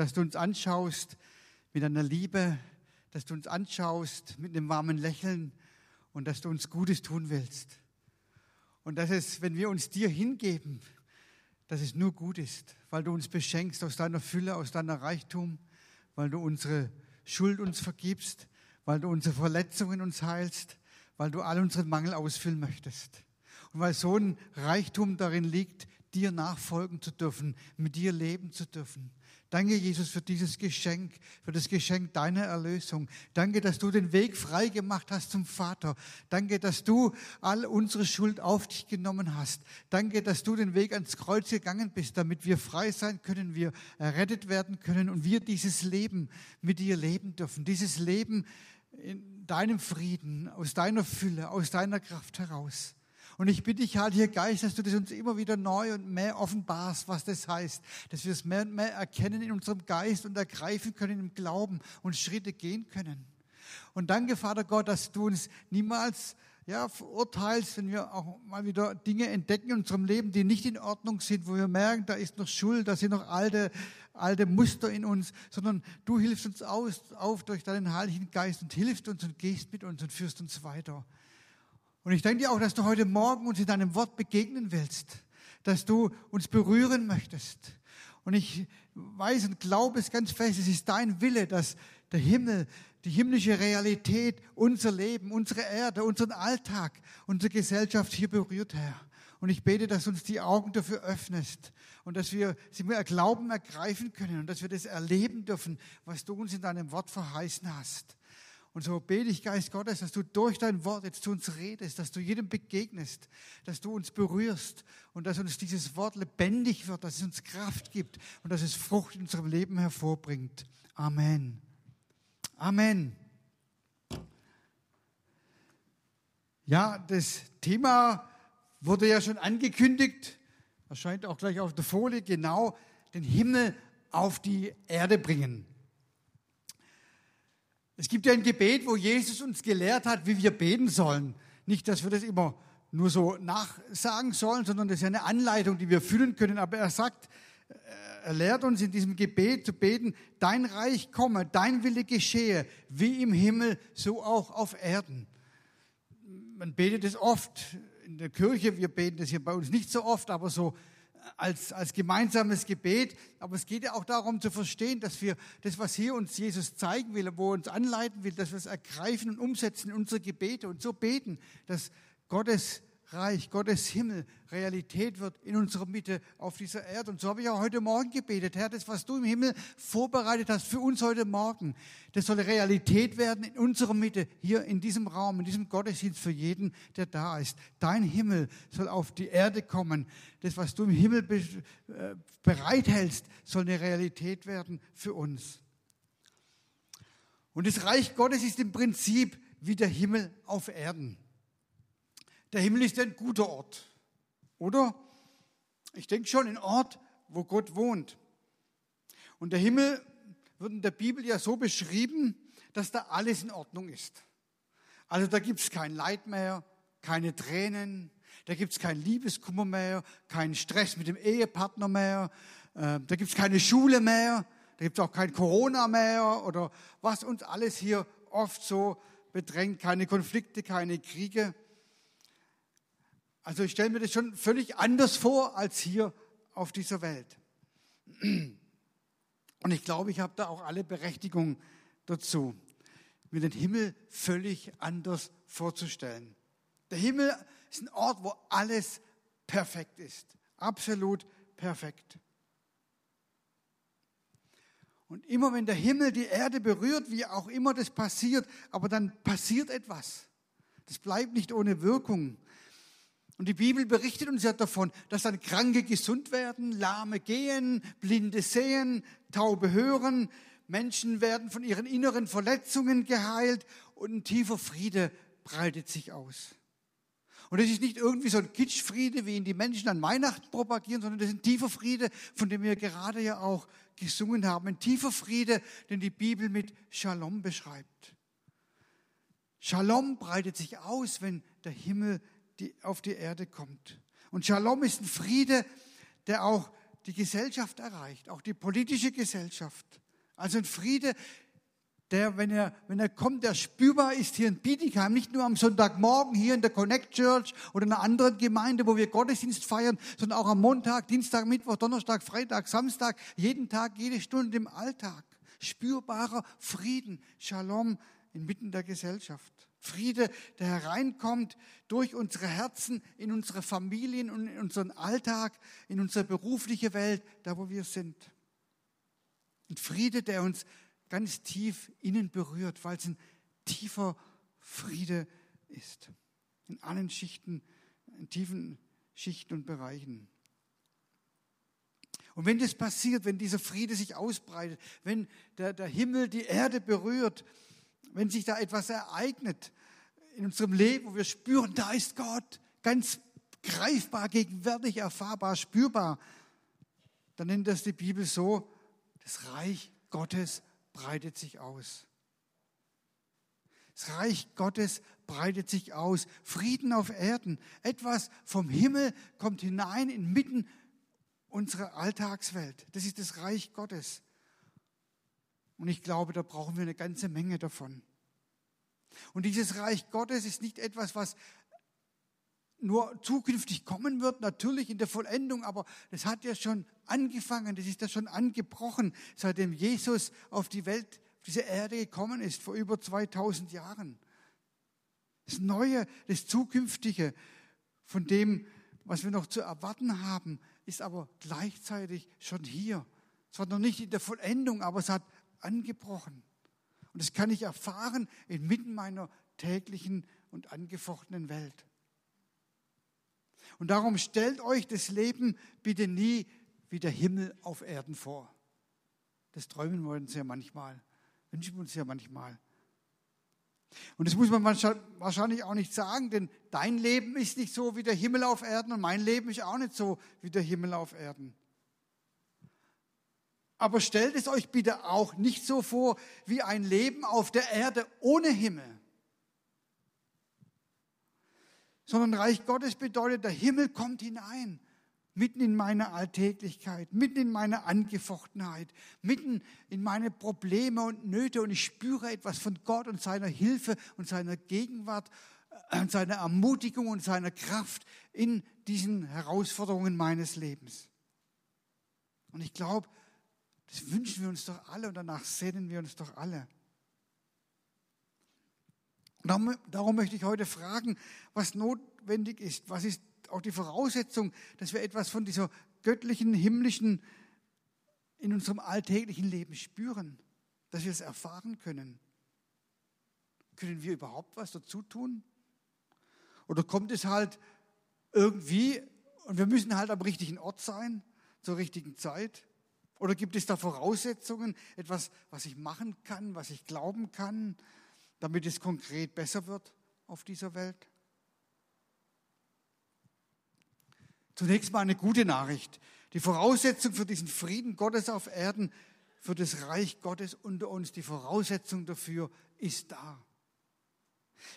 dass du uns anschaust mit einer Liebe, dass du uns anschaust mit einem warmen Lächeln und dass du uns Gutes tun willst. Und dass es, wenn wir uns dir hingeben, dass es nur gut ist, weil du uns beschenkst aus deiner Fülle, aus deiner Reichtum, weil du unsere Schuld uns vergibst, weil du unsere Verletzungen uns heilst, weil du all unseren Mangel ausfüllen möchtest. Und weil so ein Reichtum darin liegt, dir nachfolgen zu dürfen, mit dir leben zu dürfen. Danke, Jesus, für dieses Geschenk, für das Geschenk deiner Erlösung. Danke, dass du den Weg frei gemacht hast zum Vater. Danke, dass du all unsere Schuld auf dich genommen hast. Danke, dass du den Weg ans Kreuz gegangen bist, damit wir frei sein können, wir errettet werden können und wir dieses Leben mit dir leben dürfen. Dieses Leben in deinem Frieden, aus deiner Fülle, aus deiner Kraft heraus. Und ich bitte dich, Heiliger Geist, dass du das uns immer wieder neu und mehr offenbarst, was das heißt. Dass wir es mehr und mehr erkennen in unserem Geist und ergreifen können im Glauben und Schritte gehen können. Und danke, Vater Gott, dass du uns niemals ja, verurteilst, wenn wir auch mal wieder Dinge entdecken in unserem Leben, die nicht in Ordnung sind, wo wir merken, da ist noch Schuld, da sind noch alte, alte Muster in uns, sondern du hilfst uns aus, auf durch deinen Heiligen Geist und hilfst uns und gehst mit uns und führst uns weiter. Und ich denke dir auch, dass du heute Morgen uns in deinem Wort begegnen willst, dass du uns berühren möchtest. Und ich weiß und glaube es ganz fest, es ist dein Wille, dass der Himmel, die himmlische Realität, unser Leben, unsere Erde, unseren Alltag, unsere Gesellschaft hier berührt, Herr. Und ich bete, dass du uns die Augen dafür öffnest und dass wir sie mit Glauben ergreifen können und dass wir das erleben dürfen, was du uns in deinem Wort verheißen hast. Und so bete ich, Geist Gottes, dass du durch dein Wort jetzt zu uns redest, dass du jedem begegnest, dass du uns berührst und dass uns dieses Wort lebendig wird, dass es uns Kraft gibt und dass es Frucht in unserem Leben hervorbringt. Amen. Amen. Ja, das Thema wurde ja schon angekündigt, erscheint auch gleich auf der Folie, genau den Himmel auf die Erde bringen. Es gibt ja ein Gebet, wo Jesus uns gelehrt hat, wie wir beten sollen. Nicht, dass wir das immer nur so nachsagen sollen, sondern das ist ja eine Anleitung, die wir fühlen können. Aber er sagt, äh, er lehrt uns in diesem Gebet zu beten, dein Reich komme, dein Wille geschehe, wie im Himmel, so auch auf Erden. Man betet es oft in der Kirche, wir beten das hier bei uns nicht so oft, aber so als, als gemeinsames Gebet. Aber es geht ja auch darum zu verstehen, dass wir das, was hier uns Jesus zeigen will, wo er uns anleiten will, dass wir es ergreifen und umsetzen in unsere Gebete und so beten, dass Gottes Reich, Gottes Himmel Realität wird in unserer Mitte auf dieser Erde. Und so habe ich auch heute Morgen gebetet. Herr, das, was du im Himmel vorbereitet hast für uns heute Morgen, das soll Realität werden in unserer Mitte, hier in diesem Raum, in diesem Gottesdienst für jeden, der da ist. Dein Himmel soll auf die Erde kommen. Das, was du im Himmel äh, bereithältst, soll eine Realität werden für uns. Und das Reich Gottes ist im Prinzip wie der Himmel auf Erden. Der Himmel ist ein guter Ort, oder? Ich denke schon, ein Ort, wo Gott wohnt. Und der Himmel wird in der Bibel ja so beschrieben, dass da alles in Ordnung ist. Also da gibt es kein Leid mehr, keine Tränen, da gibt es keinen Liebeskummer mehr, keinen Stress mit dem Ehepartner mehr, äh, da gibt es keine Schule mehr, da gibt es auch kein Corona mehr oder was uns alles hier oft so bedrängt, keine Konflikte, keine Kriege. Also ich stelle mir das schon völlig anders vor als hier auf dieser Welt. Und ich glaube, ich habe da auch alle Berechtigung dazu, mir den Himmel völlig anders vorzustellen. Der Himmel ist ein Ort, wo alles perfekt ist. Absolut perfekt. Und immer wenn der Himmel die Erde berührt, wie auch immer das passiert, aber dann passiert etwas. Das bleibt nicht ohne Wirkung. Und die Bibel berichtet uns ja davon, dass dann Kranke gesund werden, Lahme gehen, Blinde sehen, Taube hören, Menschen werden von ihren inneren Verletzungen geheilt und ein tiefer Friede breitet sich aus. Und das ist nicht irgendwie so ein Kitschfriede, wie ihn die Menschen an Weihnachten propagieren, sondern das ist ein tiefer Friede, von dem wir gerade ja auch gesungen haben. Ein tiefer Friede, den die Bibel mit Shalom beschreibt. Shalom breitet sich aus, wenn der Himmel die auf die Erde kommt. Und Shalom ist ein Friede, der auch die Gesellschaft erreicht, auch die politische Gesellschaft. Also ein Friede, der, wenn er, wenn er kommt, der spürbar ist hier in Bietigheim, nicht nur am Sonntagmorgen hier in der Connect Church oder in einer anderen Gemeinde, wo wir Gottesdienst feiern, sondern auch am Montag, Dienstag, Mittwoch, Donnerstag, Freitag, Samstag, jeden Tag, jede Stunde im Alltag. Spürbarer Frieden, Shalom inmitten der Gesellschaft. Friede, der hereinkommt durch unsere Herzen, in unsere Familien und in unseren Alltag, in unsere berufliche Welt, da wo wir sind. Ein Friede, der uns ganz tief innen berührt, weil es ein tiefer Friede ist. In allen Schichten, in tiefen Schichten und Bereichen. Und wenn das passiert, wenn dieser Friede sich ausbreitet, wenn der, der Himmel die Erde berührt, wenn sich da etwas ereignet in unserem Leben, wo wir spüren, da ist Gott, ganz greifbar, gegenwärtig, erfahrbar, spürbar, dann nennt das die Bibel so, das Reich Gottes breitet sich aus. Das Reich Gottes breitet sich aus. Frieden auf Erden. Etwas vom Himmel kommt hinein inmitten unserer Alltagswelt. Das ist das Reich Gottes. Und ich glaube, da brauchen wir eine ganze Menge davon. Und dieses Reich Gottes ist nicht etwas, was nur zukünftig kommen wird, natürlich in der Vollendung, aber das hat ja schon angefangen, das ist ja schon angebrochen, seitdem Jesus auf die Welt, auf diese Erde gekommen ist, vor über 2000 Jahren. Das Neue, das Zukünftige, von dem, was wir noch zu erwarten haben, ist aber gleichzeitig schon hier. Es war noch nicht in der Vollendung, aber es hat angebrochen. Und das kann ich erfahren inmitten meiner täglichen und angefochtenen Welt. Und darum stellt euch das Leben bitte nie wie der Himmel auf Erden vor. Das träumen wir uns ja manchmal, wünschen wir uns ja manchmal. Und das muss man wahrscheinlich auch nicht sagen, denn dein Leben ist nicht so wie der Himmel auf Erden und mein Leben ist auch nicht so wie der Himmel auf Erden. Aber stellt es euch bitte auch nicht so vor wie ein Leben auf der Erde ohne Himmel. Sondern Reich Gottes bedeutet, der Himmel kommt hinein, mitten in meine Alltäglichkeit, mitten in meine Angefochtenheit, mitten in meine Probleme und Nöte und ich spüre etwas von Gott und seiner Hilfe und seiner Gegenwart und äh, seiner Ermutigung und seiner Kraft in diesen Herausforderungen meines Lebens. Und ich glaube, das wünschen wir uns doch alle und danach sehnen wir uns doch alle. Darum, darum möchte ich heute fragen, was notwendig ist. Was ist auch die Voraussetzung, dass wir etwas von dieser göttlichen, himmlischen in unserem alltäglichen Leben spüren, dass wir es erfahren können. Können wir überhaupt was dazu tun? Oder kommt es halt irgendwie und wir müssen halt am richtigen Ort sein, zur richtigen Zeit? Oder gibt es da Voraussetzungen, etwas, was ich machen kann, was ich glauben kann, damit es konkret besser wird auf dieser Welt? Zunächst mal eine gute Nachricht. Die Voraussetzung für diesen Frieden Gottes auf Erden, für das Reich Gottes unter uns, die Voraussetzung dafür ist da.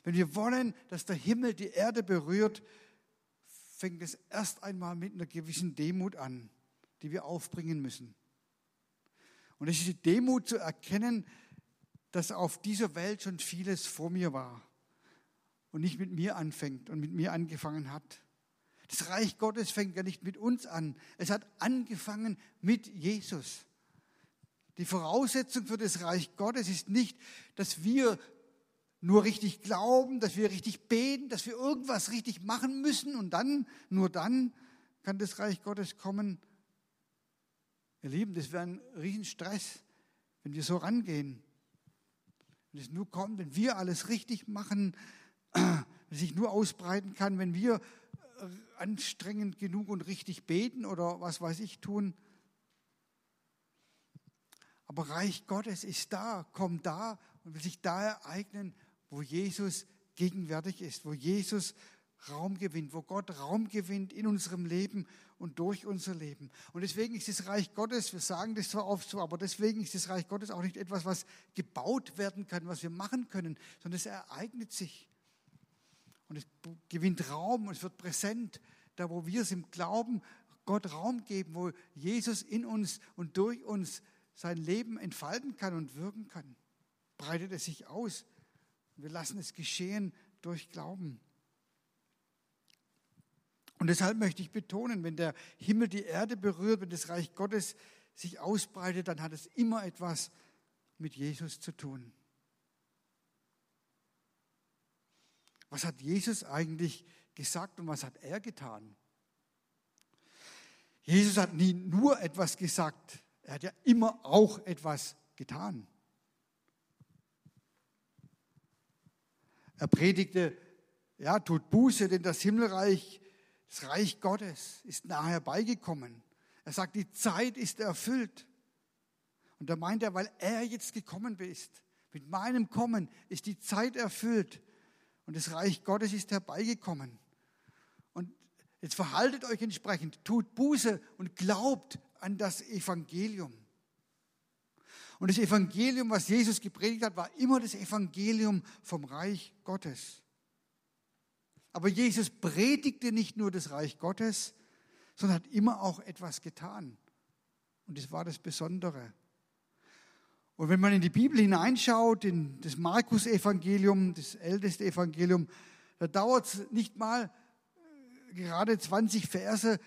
Wenn wir wollen, dass der Himmel die Erde berührt, fängt es erst einmal mit einer gewissen Demut an, die wir aufbringen müssen. Und es ist die Demut zu erkennen, dass auf dieser Welt schon vieles vor mir war und nicht mit mir anfängt und mit mir angefangen hat. Das Reich Gottes fängt ja nicht mit uns an. Es hat angefangen mit Jesus. Die Voraussetzung für das Reich Gottes ist nicht, dass wir nur richtig glauben, dass wir richtig beten, dass wir irgendwas richtig machen müssen und dann, nur dann kann das Reich Gottes kommen, Ihr Lieben, das wäre ein Riesenstress, wenn wir so rangehen. Wenn es nur kommt, wenn wir alles richtig machen, wenn sich nur ausbreiten kann, wenn wir äh, anstrengend genug und richtig beten oder was weiß ich tun. Aber Reich Gottes ist da, kommt da und will sich da ereignen, wo Jesus gegenwärtig ist, wo Jesus Raum gewinnt, wo Gott Raum gewinnt in unserem Leben und durch unser Leben. Und deswegen ist das Reich Gottes, wir sagen das zwar oft so, aber deswegen ist das Reich Gottes auch nicht etwas, was gebaut werden kann, was wir machen können, sondern es ereignet sich. Und es gewinnt Raum und es wird präsent, da wo wir es im Glauben Gott Raum geben, wo Jesus in uns und durch uns sein Leben entfalten kann und wirken kann. Breitet es sich aus. Wir lassen es geschehen durch Glauben. Und deshalb möchte ich betonen, wenn der Himmel die Erde berührt, wenn das Reich Gottes sich ausbreitet, dann hat es immer etwas mit Jesus zu tun. Was hat Jesus eigentlich gesagt und was hat er getan? Jesus hat nie nur etwas gesagt, er hat ja immer auch etwas getan. Er predigte, ja, tut Buße, denn das Himmelreich, das Reich Gottes ist nahe herbeigekommen. Er sagt, die Zeit ist erfüllt. Und da meint er, weil er jetzt gekommen ist, mit meinem Kommen ist die Zeit erfüllt und das Reich Gottes ist herbeigekommen. Und jetzt verhaltet euch entsprechend, tut Buße und glaubt an das Evangelium. Und das Evangelium, was Jesus gepredigt hat, war immer das Evangelium vom Reich Gottes. Aber Jesus predigte nicht nur das Reich Gottes, sondern hat immer auch etwas getan. Und das war das Besondere. Und wenn man in die Bibel hineinschaut, in das Markus-Evangelium, das älteste Evangelium, da dauert es nicht mal äh, gerade 20 Verse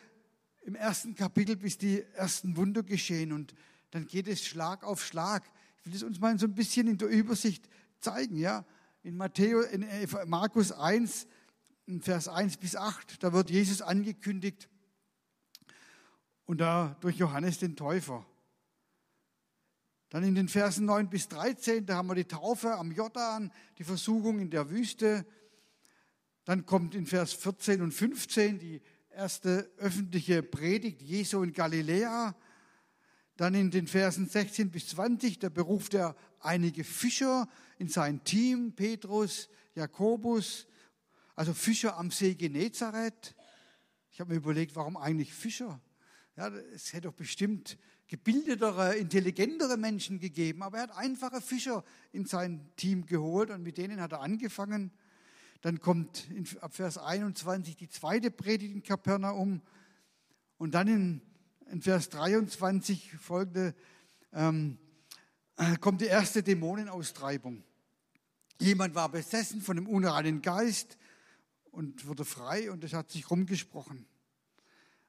im ersten Kapitel, bis die ersten Wunder geschehen. Und dann geht es Schlag auf Schlag. Ich will es uns mal so ein bisschen in der Übersicht zeigen. Ja? In, Matthäus, in Markus 1, in Vers 1 bis 8, da wird Jesus angekündigt und da durch Johannes den Täufer. Dann in den Versen 9 bis 13, da haben wir die Taufe am Jordan, die Versuchung in der Wüste. Dann kommt in Vers 14 und 15 die erste öffentliche Predigt Jesu in Galiläa. Dann in den Versen 16 bis 20, da beruft er einige Fischer in sein Team, Petrus, Jakobus, also Fischer am See Genezareth. Ich habe mir überlegt, warum eigentlich Fischer? Ja, es hätte doch bestimmt gebildetere, intelligentere Menschen gegeben, aber er hat einfache Fischer in sein Team geholt und mit denen hat er angefangen. Dann kommt in, ab Vers 21 die zweite Predigt in Kapernaum und dann in, in Vers 23 folgende ähm, äh, kommt die erste Dämonenaustreibung. Jemand war besessen von einem unreinen Geist und wurde frei und es hat sich rumgesprochen.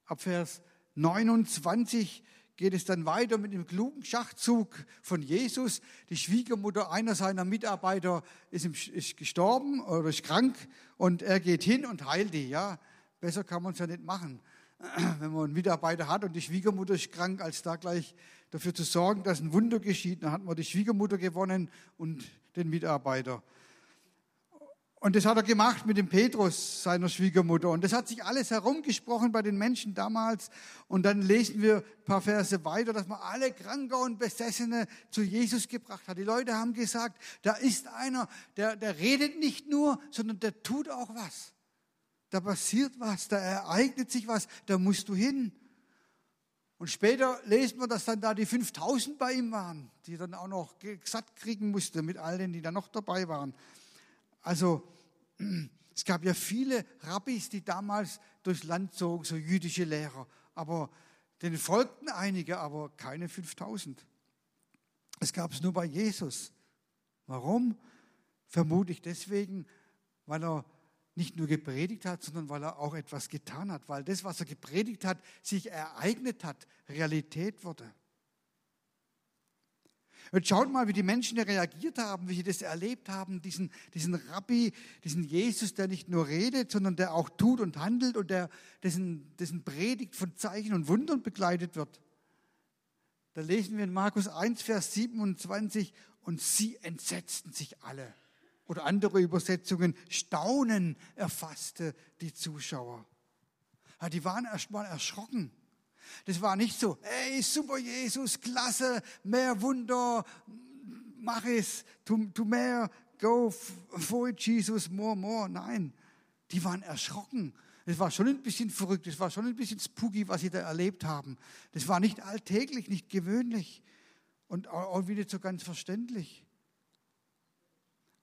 Ab Vers 29 geht es dann weiter mit dem klugen Schachzug von Jesus. Die Schwiegermutter einer seiner Mitarbeiter ist, ist gestorben oder ist krank und er geht hin und heilt die. Ja, besser kann man es ja nicht machen, wenn man einen Mitarbeiter hat und die Schwiegermutter ist krank, als da gleich dafür zu sorgen, dass ein Wunder geschieht. Dann hat man die Schwiegermutter gewonnen und den Mitarbeiter. Und das hat er gemacht mit dem Petrus, seiner Schwiegermutter. Und das hat sich alles herumgesprochen bei den Menschen damals. Und dann lesen wir ein paar Verse weiter, dass man alle Kranke und Besessene zu Jesus gebracht hat. Die Leute haben gesagt, da ist einer, der, der redet nicht nur, sondern der tut auch was. Da passiert was, da ereignet sich was, da musst du hin. Und später lesen wir, dass dann da die 5000 bei ihm waren, die dann auch noch satt kriegen musste mit all denen, die da noch dabei waren. Also es gab ja viele Rabbis, die damals durchs Land zogen, so jüdische Lehrer. Aber denen folgten einige, aber keine 5000. Es gab es nur bei Jesus. Warum? Vermutlich deswegen, weil er nicht nur gepredigt hat, sondern weil er auch etwas getan hat, weil das, was er gepredigt hat, sich ereignet hat, Realität wurde. Und schaut mal, wie die Menschen reagiert haben, wie sie das erlebt haben, diesen, diesen Rabbi, diesen Jesus, der nicht nur redet, sondern der auch tut und handelt und der, dessen, dessen Predigt von Zeichen und Wundern begleitet wird. Da lesen wir in Markus 1, Vers 27, und sie entsetzten sich alle. Oder andere Übersetzungen, Staunen erfasste die Zuschauer. Ja, die waren erst mal erschrocken. Das war nicht so, hey, super Jesus, klasse, mehr Wunder, mach es, tu, tu mehr, go for it, Jesus, more, more. Nein, die waren erschrocken. Das war schon ein bisschen verrückt, das war schon ein bisschen spooky, was sie da erlebt haben. Das war nicht alltäglich, nicht gewöhnlich und auch wieder so ganz verständlich.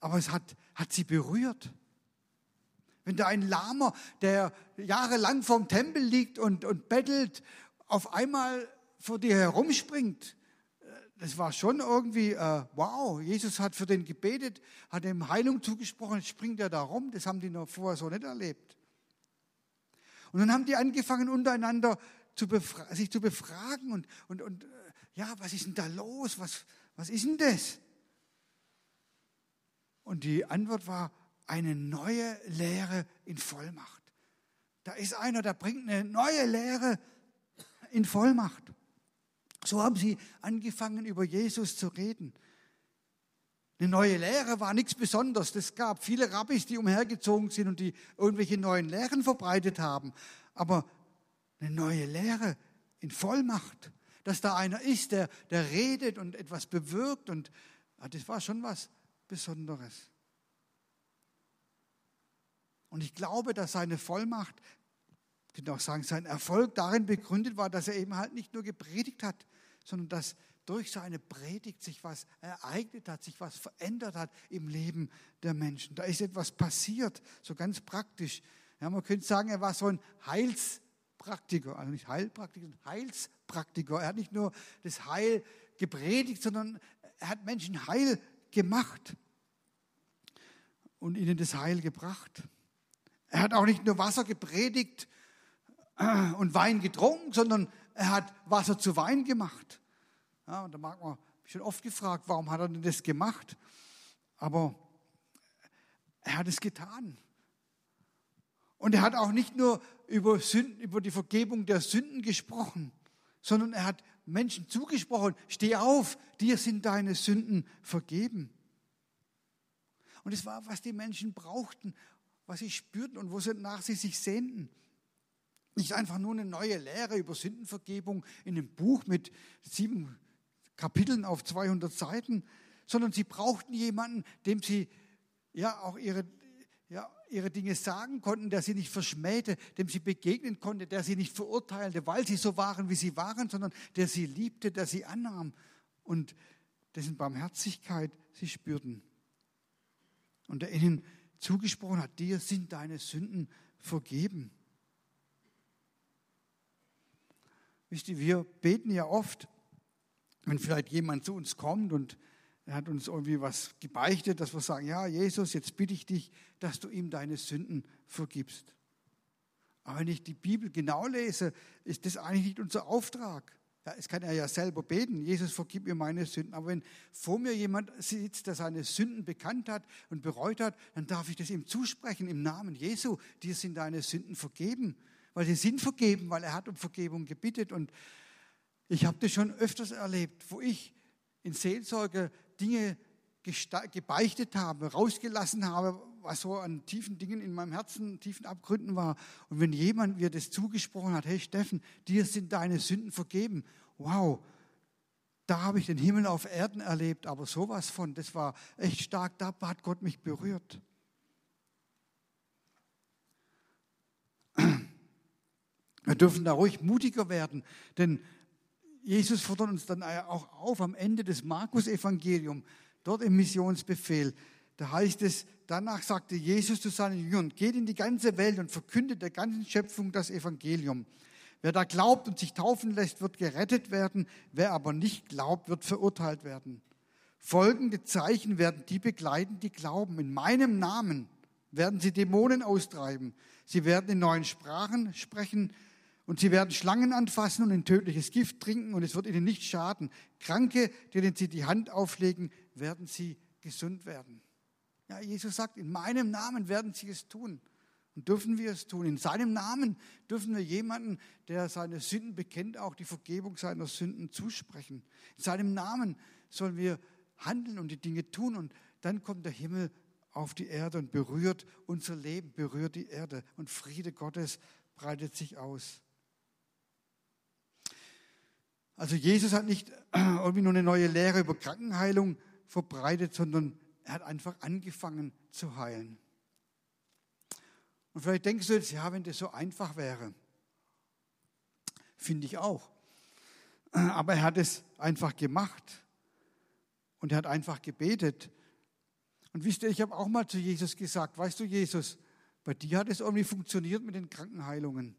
Aber es hat, hat sie berührt. Wenn da ein Lahmer, der jahrelang vorm Tempel liegt und, und bettelt, auf einmal vor dir herumspringt, äh, das war schon irgendwie, äh, wow, Jesus hat für den gebetet, hat ihm Heilung zugesprochen, springt er da rum, das haben die noch vorher so nicht erlebt. Und dann haben die angefangen untereinander zu sich zu befragen und, und, und äh, ja, was ist denn da los? Was, was ist denn das? Und die Antwort war eine neue Lehre in Vollmacht. Da ist einer, der bringt eine neue Lehre in Vollmacht. So haben sie angefangen, über Jesus zu reden. Eine neue Lehre war nichts Besonderes. Es gab viele Rabbis, die umhergezogen sind und die irgendwelche neuen Lehren verbreitet haben. Aber eine neue Lehre in Vollmacht, dass da einer ist, der, der redet und etwas bewirkt. Und ja, das war schon was Besonderes. Und ich glaube, dass seine Vollmacht, könnte auch sagen, sein Erfolg darin begründet war, dass er eben halt nicht nur gepredigt hat, sondern dass durch seine Predigt sich was ereignet hat, sich was verändert hat im Leben der Menschen. Da ist etwas passiert, so ganz praktisch. Ja, man könnte sagen, er war so ein Heilspraktiker, also nicht Heilpraktiker, sondern Heilspraktiker. Er hat nicht nur das Heil gepredigt, sondern er hat Menschen Heil gemacht und ihnen das Heil gebracht. Er hat auch nicht nur Wasser gepredigt und Wein getrunken, sondern er hat Wasser zu Wein gemacht. Ja, und da mag man schon oft gefragt, warum hat er denn das gemacht? Aber er hat es getan. Und er hat auch nicht nur über, Sünden, über die Vergebung der Sünden gesprochen, sondern er hat Menschen zugesprochen, steh auf, dir sind deine Sünden vergeben. Und es war, was die Menschen brauchten, was sie spürten und wonach sie sich sehnten. Nicht einfach nur eine neue Lehre über Sündenvergebung in einem Buch mit sieben Kapiteln auf 200 Seiten, sondern sie brauchten jemanden, dem sie ja auch ihre, ja, ihre Dinge sagen konnten, der sie nicht verschmähte, dem sie begegnen konnte, der sie nicht verurteilte, weil sie so waren, wie sie waren, sondern der sie liebte, der sie annahm und dessen Barmherzigkeit sie spürten. Und der ihnen zugesprochen hat, dir sind deine Sünden vergeben. Wisst ihr, wir beten ja oft, wenn vielleicht jemand zu uns kommt und er hat uns irgendwie was gebeichtet, dass wir sagen, ja, Jesus, jetzt bitte ich dich, dass du ihm deine Sünden vergibst. Aber wenn ich die Bibel genau lese, ist das eigentlich nicht unser Auftrag. Ja, es kann er ja selber beten, Jesus vergib mir meine Sünden. Aber wenn vor mir jemand sitzt, der seine Sünden bekannt hat und bereut hat, dann darf ich das ihm zusprechen im Namen Jesu. Dir sind deine Sünden vergeben, weil sie sind vergeben, weil er hat um Vergebung gebittet. Und ich habe das schon öfters erlebt, wo ich in Seelsorge Dinge gebeichtet habe, rausgelassen habe, was so an tiefen Dingen in meinem Herzen, tiefen Abgründen war. Und wenn jemand mir das zugesprochen hat, hey Steffen, dir sind deine Sünden vergeben. Wow, da habe ich den Himmel auf Erden erlebt, aber sowas von, das war echt stark, da hat Gott mich berührt. Wir dürfen da ruhig mutiger werden, denn Jesus fordert uns dann auch auf am Ende des Markus-Evangeliums, dort im Missionsbefehl. Da heißt es, danach sagte Jesus zu seinen Jüngern, geht in die ganze Welt und verkündet der ganzen Schöpfung das Evangelium. Wer da glaubt und sich taufen lässt, wird gerettet werden. Wer aber nicht glaubt, wird verurteilt werden. Folgende Zeichen werden die begleiten, die glauben. In meinem Namen werden sie Dämonen austreiben. Sie werden in neuen Sprachen sprechen. Und sie werden Schlangen anfassen und ein tödliches Gift trinken und es wird ihnen nicht schaden. Kranke, denen sie die Hand auflegen, werden sie gesund werden. Ja, Jesus sagt, in meinem Namen werden sie es tun. Und dürfen wir es tun. In seinem Namen dürfen wir jemanden, der seine Sünden bekennt, auch die Vergebung seiner Sünden zusprechen. In seinem Namen sollen wir handeln und die Dinge tun. Und dann kommt der Himmel auf die Erde und berührt unser Leben, berührt die Erde. Und Friede Gottes breitet sich aus. Also Jesus hat nicht irgendwie nur eine neue Lehre über Krankenheilung verbreitet, sondern er hat einfach angefangen zu heilen. Und vielleicht denkst du jetzt, ja, wenn das so einfach wäre, finde ich auch. Aber er hat es einfach gemacht und er hat einfach gebetet. Und wisst ihr, ich habe auch mal zu Jesus gesagt, weißt du, Jesus, Bei dir hat es irgendwie funktioniert mit den Krankenheilungen.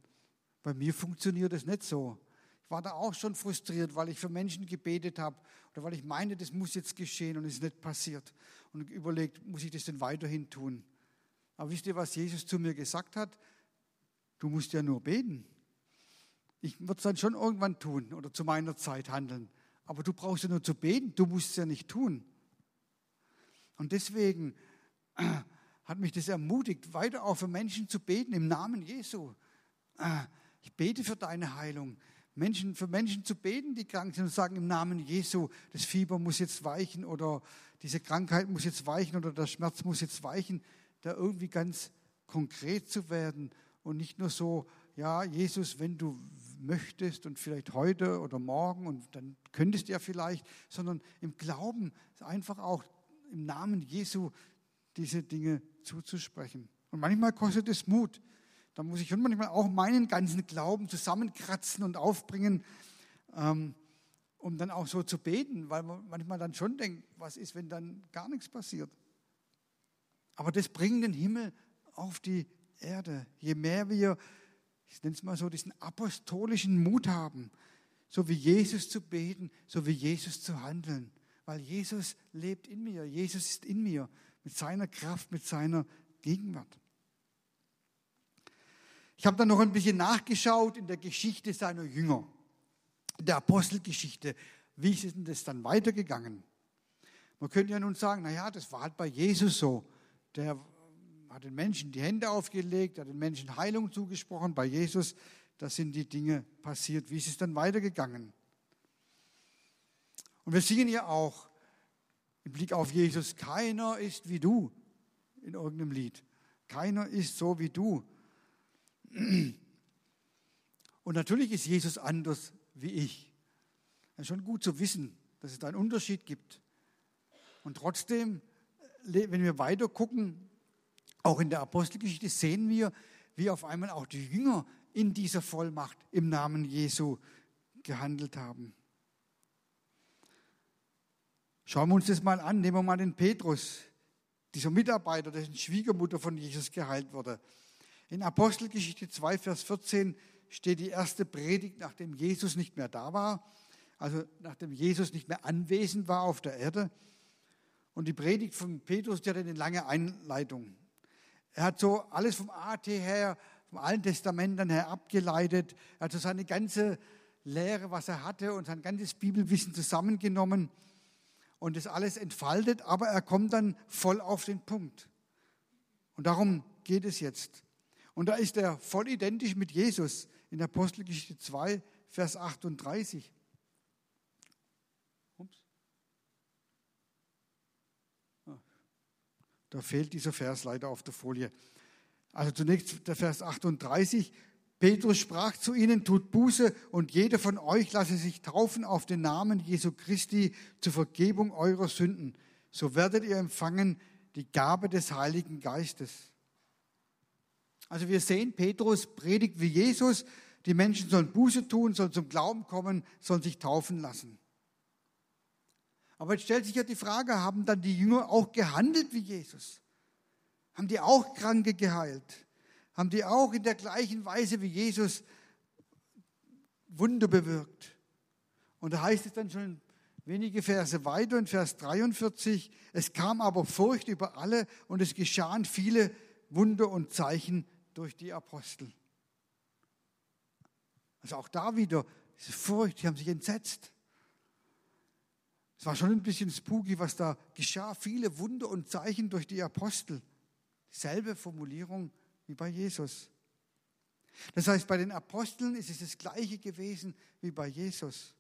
Bei mir funktioniert es nicht so. War da auch schon frustriert, weil ich für Menschen gebetet habe oder weil ich meinte, das muss jetzt geschehen und es ist nicht passiert. Und überlegt, muss ich das denn weiterhin tun? Aber wisst ihr, was Jesus zu mir gesagt hat? Du musst ja nur beten. Ich würde es dann schon irgendwann tun oder zu meiner Zeit handeln. Aber du brauchst ja nur zu beten, du musst es ja nicht tun. Und deswegen hat mich das ermutigt, weiter auch für Menschen zu beten im Namen Jesu. Ich bete für deine Heilung. Menschen, für Menschen zu beten, die krank sind und sagen im Namen Jesu, das Fieber muss jetzt weichen oder diese Krankheit muss jetzt weichen oder der Schmerz muss jetzt weichen, da irgendwie ganz konkret zu werden und nicht nur so, ja, Jesus, wenn du möchtest und vielleicht heute oder morgen und dann könntest du ja vielleicht, sondern im Glauben einfach auch im Namen Jesu diese Dinge zuzusprechen. Und manchmal kostet es Mut. Da muss ich manchmal auch meinen ganzen Glauben zusammenkratzen und aufbringen, ähm, um dann auch so zu beten, weil man manchmal dann schon denkt, was ist, wenn dann gar nichts passiert. Aber das bringt den Himmel auf die Erde. Je mehr wir, ich nenne es mal so, diesen apostolischen Mut haben, so wie Jesus zu beten, so wie Jesus zu handeln. Weil Jesus lebt in mir, Jesus ist in mir, mit seiner Kraft, mit seiner Gegenwart. Ich habe dann noch ein bisschen nachgeschaut in der Geschichte seiner Jünger, in der Apostelgeschichte. Wie ist denn das dann weitergegangen? Man könnte ja nun sagen, naja, das war halt bei Jesus so. Der hat den Menschen die Hände aufgelegt, hat den Menschen Heilung zugesprochen. Bei Jesus, da sind die Dinge passiert. Wie ist es dann weitergegangen? Und wir sehen ja auch im Blick auf Jesus, keiner ist wie du in irgendeinem Lied. Keiner ist so wie du. Und natürlich ist Jesus anders wie ich. Es ist schon gut zu wissen, dass es da einen Unterschied gibt. Und trotzdem, wenn wir weiter gucken, auch in der Apostelgeschichte sehen wir, wie auf einmal auch die Jünger in dieser Vollmacht im Namen Jesu gehandelt haben. Schauen wir uns das mal an. Nehmen wir mal den Petrus, dieser Mitarbeiter, dessen Schwiegermutter von Jesus geheilt wurde. In Apostelgeschichte 2, Vers 14 steht die erste Predigt, nachdem Jesus nicht mehr da war, also nachdem Jesus nicht mehr anwesend war auf der Erde. Und die Predigt von Petrus, die hat eine lange Einleitung. Er hat so alles vom AT her, vom Alten Testament dann her abgeleitet. Er hat so seine ganze Lehre, was er hatte und sein ganzes Bibelwissen zusammengenommen und das alles entfaltet, aber er kommt dann voll auf den Punkt. Und darum geht es jetzt. Und da ist er voll identisch mit Jesus in Apostelgeschichte 2, Vers 38. Ups. Ah. Da fehlt dieser Vers leider auf der Folie. Also zunächst der Vers 38. Petrus sprach zu ihnen, tut Buße und jeder von euch lasse sich taufen auf den Namen Jesu Christi zur Vergebung eurer Sünden. So werdet ihr empfangen die Gabe des Heiligen Geistes. Also wir sehen, Petrus predigt wie Jesus, die Menschen sollen Buße tun, sollen zum Glauben kommen, sollen sich taufen lassen. Aber jetzt stellt sich ja die Frage, haben dann die Jünger auch gehandelt wie Jesus? Haben die auch Kranke geheilt? Haben die auch in der gleichen Weise wie Jesus Wunder bewirkt? Und da heißt es dann schon wenige Verse weiter in Vers 43, es kam aber Furcht über alle und es geschahen viele Wunder und Zeichen durch die Apostel. Also auch da wieder diese Furcht, die haben sich entsetzt. Es war schon ein bisschen spooky, was da geschah. Viele Wunder und Zeichen durch die Apostel. Selbe Formulierung wie bei Jesus. Das heißt, bei den Aposteln ist es das Gleiche gewesen wie bei Jesus.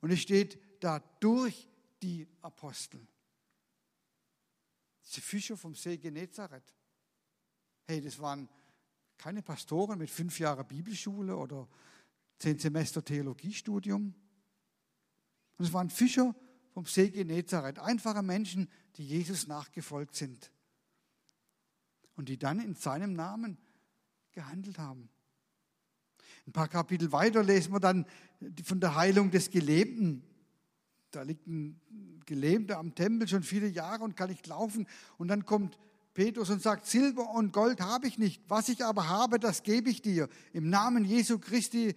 Und es steht da durch die Apostel. Diese Fischer vom See Genezareth. Hey, das waren keine Pastoren mit fünf Jahren Bibelschule oder zehn Semester Theologiestudium. Und es waren Fischer vom See Genezareth, einfache Menschen, die Jesus nachgefolgt sind und die dann in seinem Namen gehandelt haben. Ein paar Kapitel weiter lesen wir dann von der Heilung des Gelähmten. Da liegt ein Gelähmter am Tempel schon viele Jahre und kann nicht laufen. Und dann kommt Petrus und sagt, Silber und Gold habe ich nicht, was ich aber habe, das gebe ich dir. Im Namen Jesu Christi,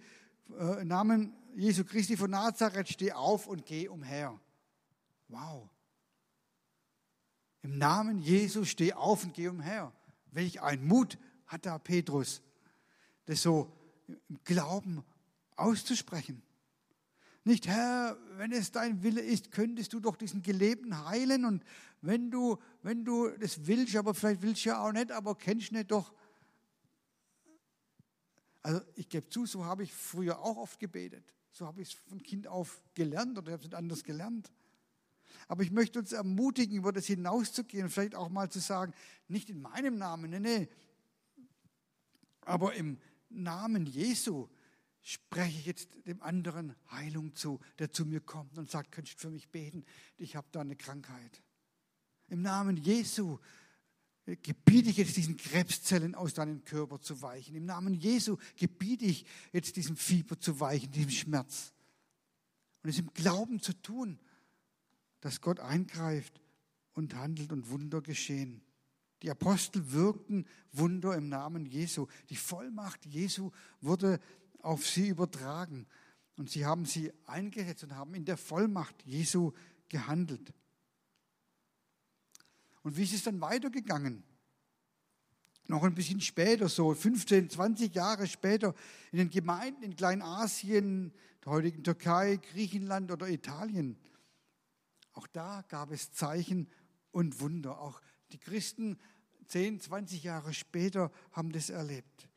äh, Namen Jesu Christi von Nazareth, steh auf und geh umher. Wow. Im Namen Jesu steh auf und geh umher. Welch ein Mut hat da Petrus, das so im Glauben auszusprechen. Nicht, Herr, wenn es dein Wille ist, könntest du doch diesen Gelebten heilen. Und wenn du, wenn du das willst, aber vielleicht willst du ja auch nicht, aber kennst du nicht doch. Also ich gebe zu, so habe ich früher auch oft gebetet. So habe ich es von Kind auf gelernt oder ich habe es nicht anders gelernt. Aber ich möchte uns ermutigen, über das hinauszugehen, vielleicht auch mal zu sagen, nicht in meinem Namen, nee, nee, aber im Namen Jesu spreche ich jetzt dem anderen Heilung zu, der zu mir kommt und sagt, könntest du für mich beten? Ich habe da eine Krankheit. Im Namen Jesu gebiete ich jetzt diesen Krebszellen aus deinem Körper zu weichen. Im Namen Jesu gebiete ich jetzt diesem Fieber zu weichen, diesem Schmerz. Und es im Glauben zu tun, dass Gott eingreift und handelt und Wunder geschehen. Die Apostel wirkten Wunder im Namen Jesu. Die Vollmacht Jesu wurde auf sie übertragen. Und sie haben sie eingesetzt und haben in der Vollmacht Jesu gehandelt. Und wie ist es dann weitergegangen? Noch ein bisschen später, so 15, 20 Jahre später, in den Gemeinden in Kleinasien, der heutigen Türkei, Griechenland oder Italien. Auch da gab es Zeichen und Wunder. Auch die Christen 10, 20 Jahre später haben das erlebt.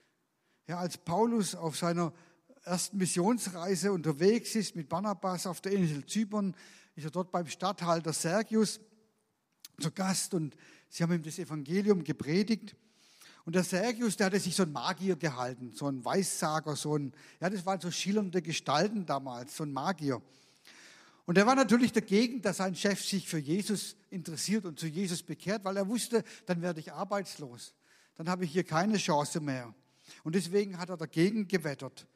Ja, als Paulus auf seiner ersten Missionsreise unterwegs ist mit Barnabas auf der Insel Zypern, ist er dort beim Statthalter Sergius zu Gast und sie haben ihm das Evangelium gepredigt. Und der Sergius, der hatte sich so ein Magier gehalten, so ein Weissager, so ein, ja, das waren so schillernde Gestalten damals, so ein Magier. Und er war natürlich dagegen, dass sein Chef sich für Jesus interessiert und zu Jesus bekehrt, weil er wusste, dann werde ich arbeitslos. Dann habe ich hier keine Chance mehr. Und deswegen hat er dagegen gewettert.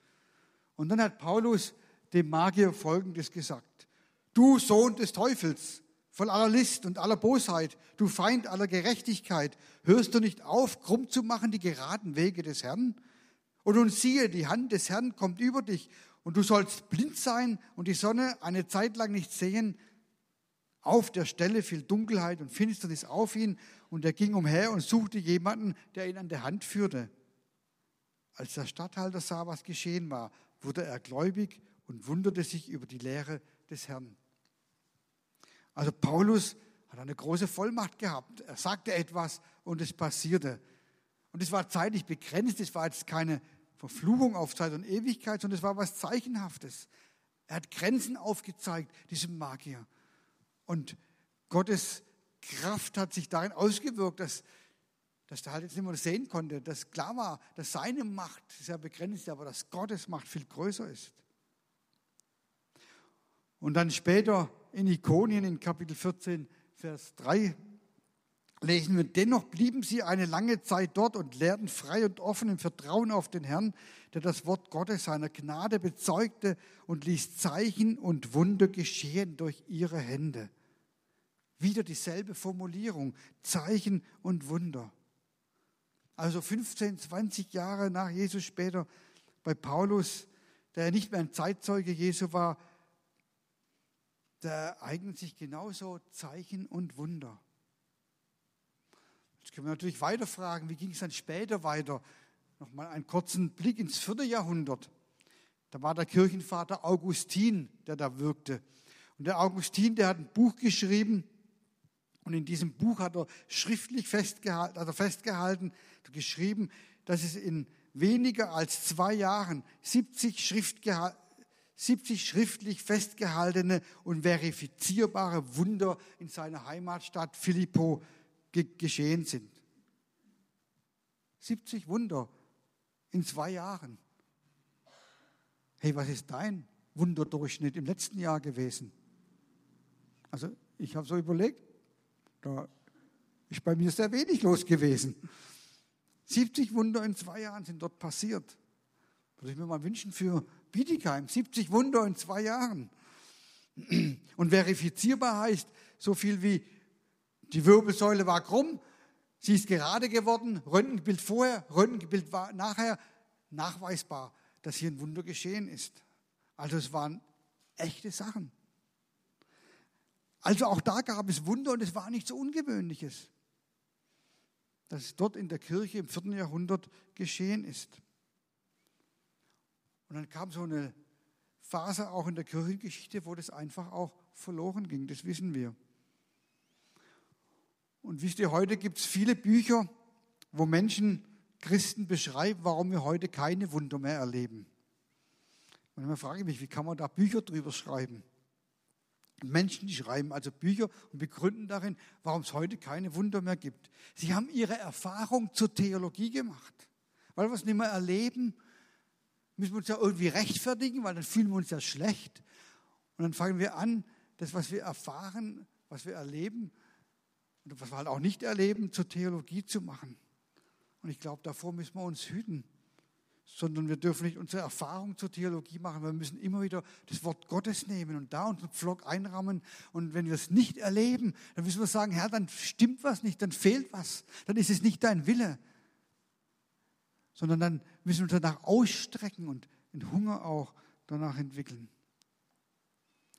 Und dann hat Paulus dem Magier Folgendes gesagt. Du Sohn des Teufels, voll aller List und aller Bosheit, du Feind aller Gerechtigkeit, hörst du nicht auf, krumm zu machen die geraden Wege des Herrn? Und nun siehe, die Hand des Herrn kommt über dich und du sollst blind sein und die Sonne eine Zeit lang nicht sehen. Auf der Stelle fiel Dunkelheit und Finsternis auf ihn und er ging umher und suchte jemanden, der ihn an der Hand führte. Als der Statthalter sah, was geschehen war, wurde er gläubig und wunderte sich über die Lehre des Herrn. Also Paulus hat eine große Vollmacht gehabt. Er sagte etwas und es passierte. Und es war zeitlich begrenzt, es war jetzt keine Verfluchung auf Zeit und Ewigkeit, sondern es war was Zeichenhaftes. Er hat Grenzen aufgezeigt, diesem Magier. Und Gottes Kraft hat sich darin ausgewirkt, dass dass der halt jetzt nicht mehr sehen konnte, dass klar war, dass seine Macht sehr begrenzt ist, aber dass Gottes Macht viel größer ist. Und dann später in Ikonien in Kapitel 14, Vers 3 lesen wir, dennoch blieben sie eine lange Zeit dort und lehrten frei und offen im Vertrauen auf den Herrn, der das Wort Gottes seiner Gnade bezeugte und ließ Zeichen und Wunder geschehen durch ihre Hände. Wieder dieselbe Formulierung, Zeichen und Wunder also 15, 20 Jahre nach Jesus später bei Paulus, der nicht mehr ein Zeitzeuge Jesu war, da eignen sich genauso Zeichen und Wunder. Jetzt können wir natürlich weiter fragen, wie ging es dann später weiter? Nochmal einen kurzen Blick ins vierte Jahrhundert. Da war der Kirchenvater Augustin, der da wirkte. Und der Augustin, der hat ein Buch geschrieben, und in diesem Buch hat er schriftlich festgehalten, er festgehalten, geschrieben, dass es in weniger als zwei Jahren 70, 70 schriftlich festgehaltene und verifizierbare Wunder in seiner Heimatstadt Philippo ge geschehen sind. 70 Wunder in zwei Jahren. Hey, was ist dein Wunderdurchschnitt im letzten Jahr gewesen? Also ich habe so überlegt, da ist bei mir sehr wenig los gewesen. 70 Wunder in zwei Jahren sind dort passiert. Würde ich mir mal wünschen für Bietigheim. 70 Wunder in zwei Jahren. Und verifizierbar heißt so viel wie die Wirbelsäule war krumm, Sie ist gerade geworden, Röntgenbild vorher, Röntgenbild nachher, nachweisbar, dass hier ein Wunder geschehen ist. Also es waren echte Sachen. Also auch da gab es Wunder und es war nichts Ungewöhnliches, dass es dort in der Kirche im vierten Jahrhundert geschehen ist. Und dann kam so eine Phase auch in der Kirchengeschichte, wo das einfach auch verloren ging, das wissen wir. Und wisst ihr, heute gibt es viele Bücher, wo Menschen, Christen beschreiben, warum wir heute keine Wunder mehr erleben. Manchmal frage ich mich, wie kann man da Bücher drüber schreiben? Menschen, die schreiben also Bücher und begründen darin, warum es heute keine Wunder mehr gibt. Sie haben ihre Erfahrung zur Theologie gemacht. Weil wir es nicht mehr erleben, müssen wir uns ja irgendwie rechtfertigen, weil dann fühlen wir uns ja schlecht. Und dann fangen wir an, das, was wir erfahren, was wir erleben und was wir halt auch nicht erleben, zur Theologie zu machen. Und ich glaube, davor müssen wir uns hüten sondern wir dürfen nicht unsere Erfahrung zur Theologie machen. Wir müssen immer wieder das Wort Gottes nehmen und da unseren Pflock einrahmen. Und wenn wir es nicht erleben, dann müssen wir sagen, Herr, dann stimmt was nicht, dann fehlt was, dann ist es nicht dein Wille. Sondern dann müssen wir uns danach ausstrecken und den Hunger auch danach entwickeln.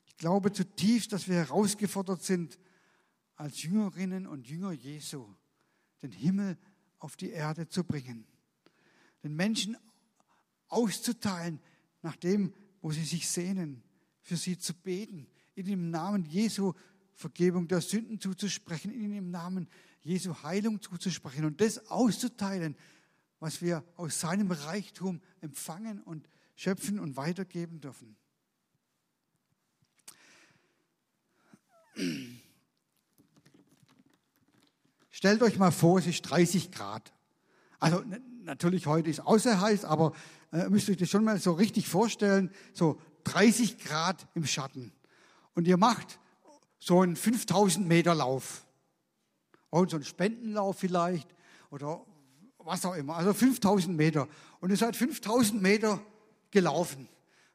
Ich glaube zutiefst, dass wir herausgefordert sind, als Jüngerinnen und Jünger Jesu den Himmel auf die Erde zu bringen den Menschen auszuteilen nach dem, wo sie sich sehnen, für sie zu beten, in dem Namen Jesu Vergebung der Sünden zuzusprechen, in dem Namen Jesu Heilung zuzusprechen und das auszuteilen, was wir aus seinem Reichtum empfangen und schöpfen und weitergeben dürfen. Stellt euch mal vor, es ist 30 Grad. Also natürlich heute ist außer heiß, aber äh, müsst ihr euch das schon mal so richtig vorstellen, so 30 Grad im Schatten. Und ihr macht so einen 5000 Meter Lauf. Und so einen Spendenlauf vielleicht oder was auch immer. Also 5000 Meter. Und ihr seid 5000 Meter gelaufen.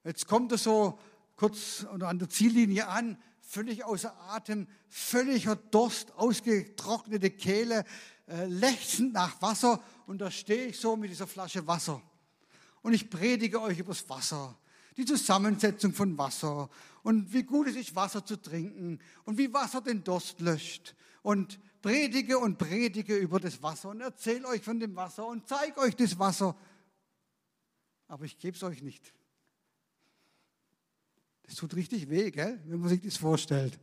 Jetzt kommt er so kurz an der Ziellinie an, völlig außer Atem, völliger Durst, ausgetrocknete Kehle, äh, lechzend nach Wasser und da stehe ich so mit dieser Flasche Wasser und ich predige euch über das Wasser, die Zusammensetzung von Wasser und wie gut es ist, Wasser zu trinken und wie Wasser den Durst löscht und predige und predige über das Wasser und erzähle euch von dem Wasser und zeige euch das Wasser. Aber ich gebe es euch nicht. Das tut richtig weh, gell? wenn man sich das vorstellt.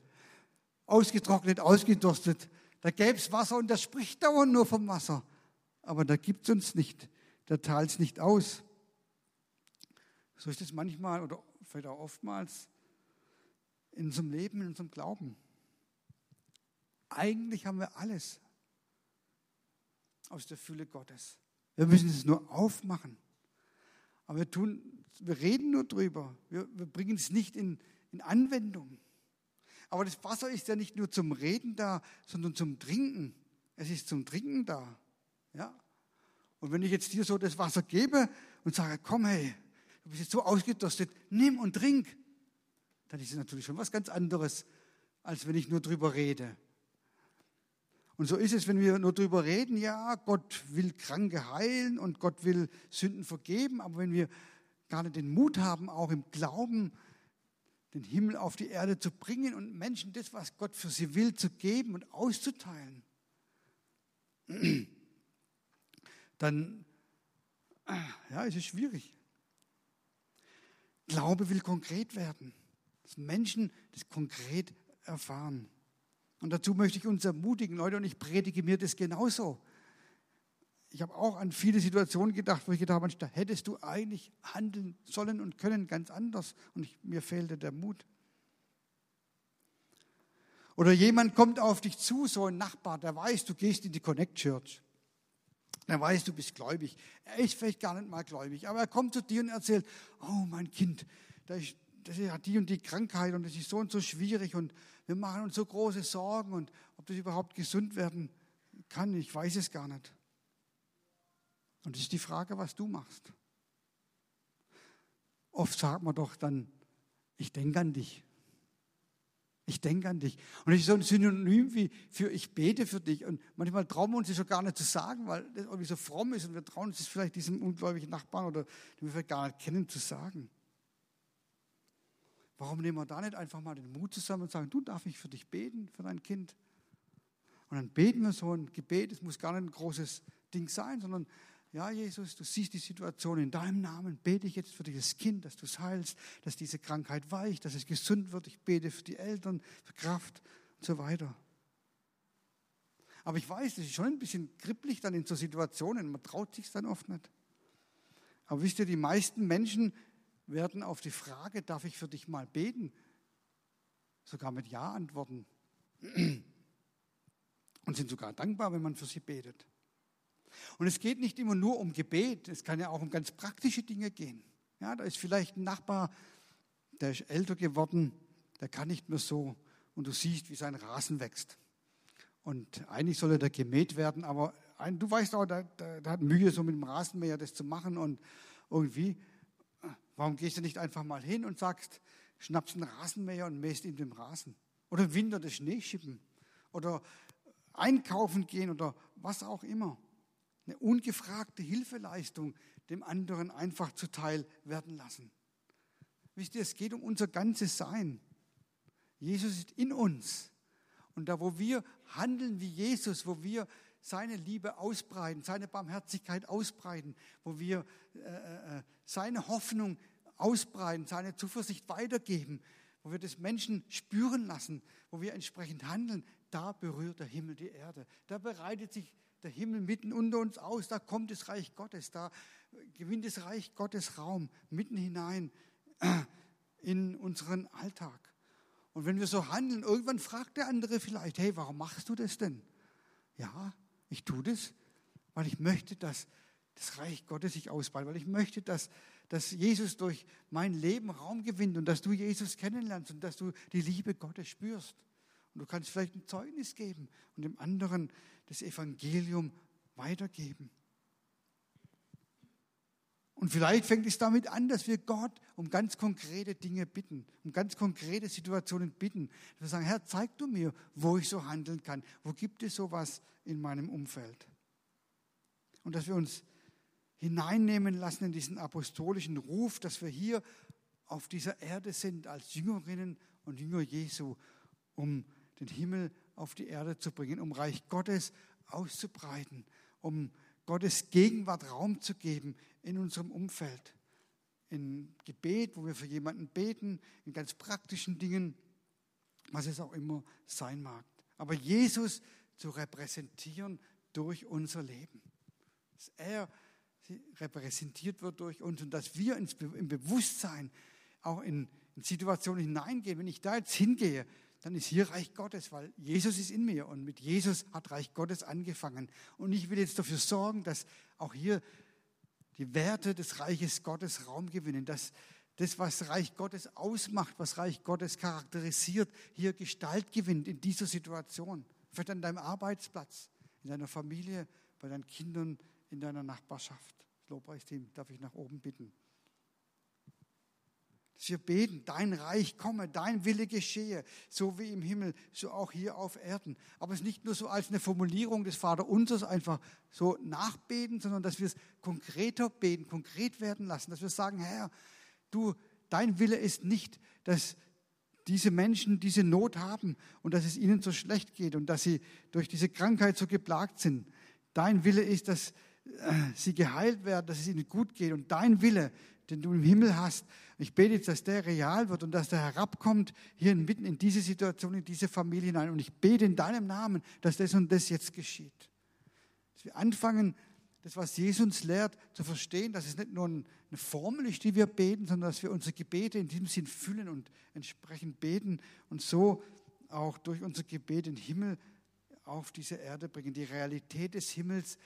Ausgetrocknet, ausgedurstet, da gäbe es Wasser und der spricht dauernd nur vom Wasser. Aber da gibt es uns nicht. Der teilt es nicht aus. So ist es manchmal oder vielleicht auch oftmals in unserem Leben, in unserem Glauben. Eigentlich haben wir alles aus der Fülle Gottes. Wir müssen es nur aufmachen. Aber wir, tun, wir reden nur drüber. Wir, wir bringen es nicht in, in Anwendung. Aber das Wasser ist ja nicht nur zum Reden da, sondern zum Trinken. Es ist zum Trinken da. Ja? Und wenn ich jetzt dir so das Wasser gebe und sage, komm hey, du bist jetzt so ausgedurstet, nimm und trink, dann ist es natürlich schon was ganz anderes, als wenn ich nur drüber rede. Und so ist es, wenn wir nur drüber reden, ja, Gott will Kranke heilen und Gott will Sünden vergeben, aber wenn wir gar nicht den Mut haben, auch im Glauben den Himmel auf die Erde zu bringen und Menschen das, was Gott für sie will, zu geben und auszuteilen, dann ja, ist es schwierig. Glaube will konkret werden, dass Menschen das konkret erfahren. Und dazu möchte ich uns ermutigen, Leute, und ich predige mir das genauso ich habe auch an viele Situationen gedacht, wo ich gedacht habe, da hättest du eigentlich handeln sollen und können ganz anders. Und ich, mir fehlte der Mut. Oder jemand kommt auf dich zu, so ein Nachbar, der weiß, du gehst in die Connect Church. Der weiß, du bist gläubig. Er ist vielleicht gar nicht mal gläubig, aber er kommt zu dir und erzählt, oh mein Kind, das, hat die und die Krankheit und es ist so und so schwierig und wir machen uns so große Sorgen und ob das überhaupt gesund werden kann, ich weiß es gar nicht. Und es ist die Frage, was du machst. Oft sagt man doch dann, ich denke an dich. Ich denke an dich. Und das ist so ein Synonym wie für ich bete für dich. Und manchmal trauen wir uns das schon gar nicht zu sagen, weil das irgendwie so fromm ist und wir trauen uns das vielleicht diesem ungläubigen Nachbarn oder den wir vielleicht gar nicht kennen zu sagen. Warum nehmen wir da nicht einfach mal den Mut zusammen und sagen, du darf ich für dich beten, für dein Kind? Und dann beten wir so ein Gebet, es muss gar nicht ein großes Ding sein, sondern ja, Jesus, du siehst die Situation in deinem Namen. Bete ich jetzt für dieses Kind, dass du es heilst, dass diese Krankheit weicht, dass es gesund wird. Ich bete für die Eltern, für Kraft und so weiter. Aber ich weiß, das ist schon ein bisschen kribbelig dann in so Situationen. Man traut sich dann oft nicht. Aber wisst ihr, die meisten Menschen werden auf die Frage, darf ich für dich mal beten, sogar mit Ja antworten. Und sind sogar dankbar, wenn man für sie betet. Und es geht nicht immer nur um Gebet, es kann ja auch um ganz praktische Dinge gehen. Ja, da ist vielleicht ein Nachbar, der ist älter geworden, der kann nicht mehr so und du siehst, wie sein Rasen wächst. Und eigentlich soll er da gemäht werden, aber ein, du weißt auch, der, der, der, hat Mühe, so mit dem Rasenmäher das zu machen und irgendwie, warum gehst du nicht einfach mal hin und sagst, schnappst einen Rasenmäher und mähst ihm den Rasen? Oder im Winter das Schnee schippen oder einkaufen gehen oder was auch immer eine ungefragte Hilfeleistung dem anderen einfach zuteil werden lassen. Wisst ihr, es geht um unser ganzes Sein. Jesus ist in uns. Und da, wo wir handeln wie Jesus, wo wir seine Liebe ausbreiten, seine Barmherzigkeit ausbreiten, wo wir äh, äh, seine Hoffnung ausbreiten, seine Zuversicht weitergeben, wo wir das Menschen spüren lassen, wo wir entsprechend handeln, da berührt der Himmel die Erde. Da bereitet sich der Himmel mitten unter uns aus, da kommt das Reich Gottes, da gewinnt das Reich Gottes Raum mitten hinein in unseren Alltag. Und wenn wir so handeln, irgendwann fragt der andere vielleicht, hey, warum machst du das denn? Ja, ich tue das, weil ich möchte, dass das Reich Gottes sich ausbreitet, weil ich möchte, dass, dass Jesus durch mein Leben Raum gewinnt und dass du Jesus kennenlernst und dass du die Liebe Gottes spürst. Und du kannst vielleicht ein Zeugnis geben und dem anderen das Evangelium weitergeben. Und vielleicht fängt es damit an, dass wir Gott um ganz konkrete Dinge bitten, um ganz konkrete Situationen bitten. Dass wir sagen, Herr, zeig du mir, wo ich so handeln kann. Wo gibt es sowas in meinem Umfeld? Und dass wir uns hineinnehmen lassen in diesen apostolischen Ruf, dass wir hier auf dieser Erde sind als Jüngerinnen und Jünger Jesu, um den Himmel auf die Erde zu bringen, um Reich Gottes auszubreiten, um Gottes Gegenwart Raum zu geben in unserem Umfeld. In Gebet, wo wir für jemanden beten, in ganz praktischen Dingen, was es auch immer sein mag. Aber Jesus zu repräsentieren durch unser Leben. Dass er repräsentiert wird durch uns und dass wir im Bewusstsein auch in, in Situationen hineingehen. Wenn ich da jetzt hingehe, dann ist hier Reich Gottes, weil Jesus ist in mir und mit Jesus hat Reich Gottes angefangen. Und ich will jetzt dafür sorgen, dass auch hier die Werte des Reiches Gottes Raum gewinnen, dass das, was Reich Gottes ausmacht, was Reich Gottes charakterisiert, hier Gestalt gewinnt in dieser Situation. Vielleicht an deinem Arbeitsplatz, in deiner Familie, bei deinen Kindern, in deiner Nachbarschaft. Lobpreisteam darf ich nach oben bitten dass wir beten, dein Reich komme, dein Wille geschehe, so wie im Himmel, so auch hier auf Erden. Aber es ist nicht nur so als eine Formulierung des Vaterunsers einfach so nachbeten, sondern dass wir es konkreter beten, konkret werden lassen, dass wir sagen, Herr, du, dein Wille ist nicht, dass diese Menschen diese Not haben und dass es ihnen so schlecht geht und dass sie durch diese Krankheit so geplagt sind. Dein Wille ist, dass sie geheilt werden, dass es ihnen gut geht. Und dein Wille den du im Himmel hast. Ich bete jetzt, dass der real wird und dass der herabkommt hier mitten in diese Situation, in diese Familie hinein. Und ich bete in deinem Namen, dass das und das jetzt geschieht. Dass wir anfangen, das, was Jesus lehrt, zu verstehen, dass es nicht nur eine Formel ist, die wir beten, sondern dass wir unsere Gebete in diesem Sinn füllen und entsprechend beten und so auch durch unser Gebet den Himmel auf diese Erde bringen, die Realität des Himmels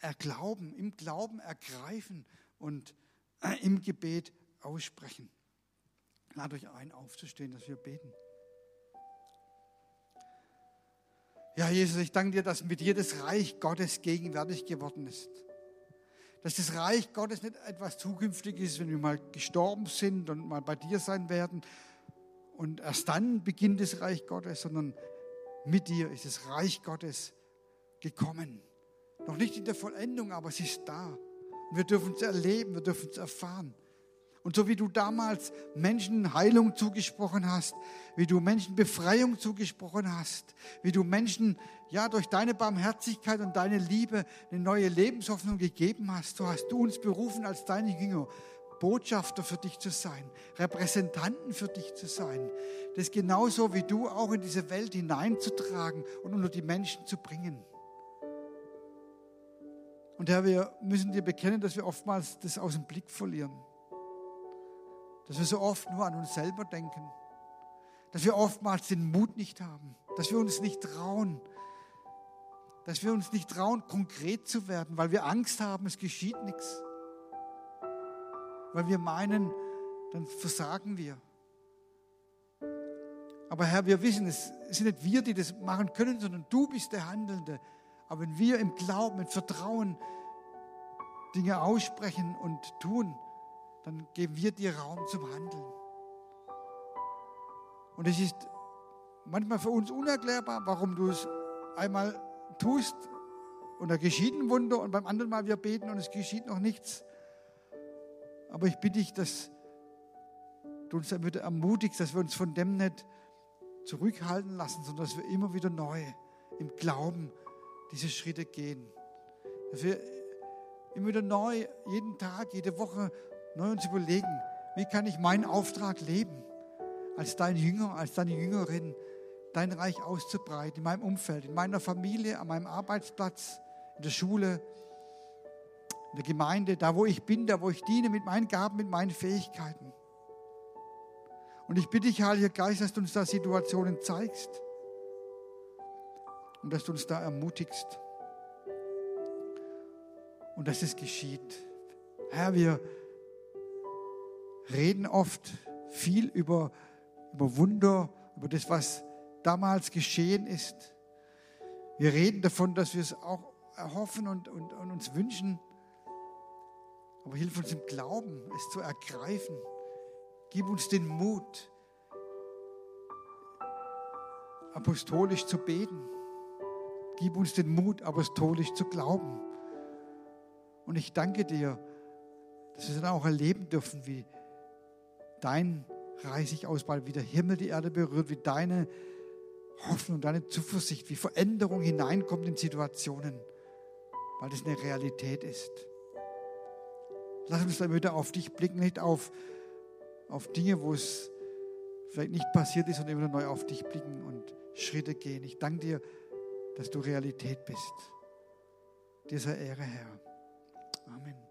erglauben, im Glauben ergreifen und äh, im Gebet aussprechen. Lade euch ein, aufzustehen, dass wir beten. Ja, Jesus, ich danke dir, dass mit dir das Reich Gottes gegenwärtig geworden ist. Dass das Reich Gottes nicht etwas Zukünftiges ist, wenn wir mal gestorben sind und mal bei dir sein werden und erst dann beginnt das Reich Gottes, sondern mit dir ist das Reich Gottes gekommen. Noch nicht in der Vollendung, aber es ist da. Und wir dürfen es erleben, wir dürfen es erfahren. Und so wie du damals Menschen Heilung zugesprochen hast, wie du Menschen Befreiung zugesprochen hast, wie du Menschen ja durch deine Barmherzigkeit und deine Liebe eine neue Lebenshoffnung gegeben hast, so hast du uns berufen als deine Jünger, Botschafter für dich zu sein, Repräsentanten für dich zu sein. Das genauso wie du auch in diese Welt hineinzutragen und unter die Menschen zu bringen. Und Herr, wir müssen dir bekennen, dass wir oftmals das aus dem Blick verlieren. Dass wir so oft nur an uns selber denken, dass wir oftmals den Mut nicht haben, dass wir uns nicht trauen, dass wir uns nicht trauen, konkret zu werden, weil wir Angst haben, es geschieht nichts, weil wir meinen, dann versagen wir. Aber Herr, wir wissen, es sind nicht wir, die das machen können, sondern du bist der Handelnde. Aber wenn wir im Glauben, im Vertrauen Dinge aussprechen und tun, dann geben wir dir Raum zum Handeln. Und es ist manchmal für uns unerklärbar, warum du es einmal tust und da geschieht ein Wunder und beim anderen Mal wir beten und es geschieht noch nichts. Aber ich bitte dich, dass du uns damit ermutigst, dass wir uns von dem nicht zurückhalten lassen, sondern dass wir immer wieder neu im Glauben diese Schritte gehen. Dass wir immer wieder neu, jeden Tag, jede Woche neu uns überlegen, wie kann ich meinen Auftrag leben, als dein Jünger, als deine Jüngerin, dein Reich auszubreiten, in meinem Umfeld, in meiner Familie, an meinem Arbeitsplatz, in der Schule, in der Gemeinde, da wo ich bin, da wo ich diene, mit meinen Gaben, mit meinen Fähigkeiten. Und ich bitte dich, Heiliger Geist, dass du uns da Situationen zeigst und dass du uns da ermutigst und dass es geschieht. Herr, wir reden oft viel über, über Wunder, über das, was damals geschehen ist. Wir reden davon, dass wir es auch erhoffen und, und, und uns wünschen. Aber hilf uns im Glauben, es zu ergreifen. Gib uns den Mut, apostolisch zu beten. Gib uns den Mut, apostolisch zu glauben. Und ich danke dir, dass wir dann auch erleben dürfen, wie dein Reich sich ausbreitet, wie der Himmel die Erde berührt, wie deine Hoffnung, deine Zuversicht, wie Veränderung hineinkommt in Situationen, weil das eine Realität ist. Lass uns dann wieder auf dich blicken, nicht auf, auf Dinge, wo es vielleicht nicht passiert ist, sondern immer neu auf dich blicken und Schritte gehen. Ich danke dir, dass du Realität bist. Dieser Ehre, Herr. Amen.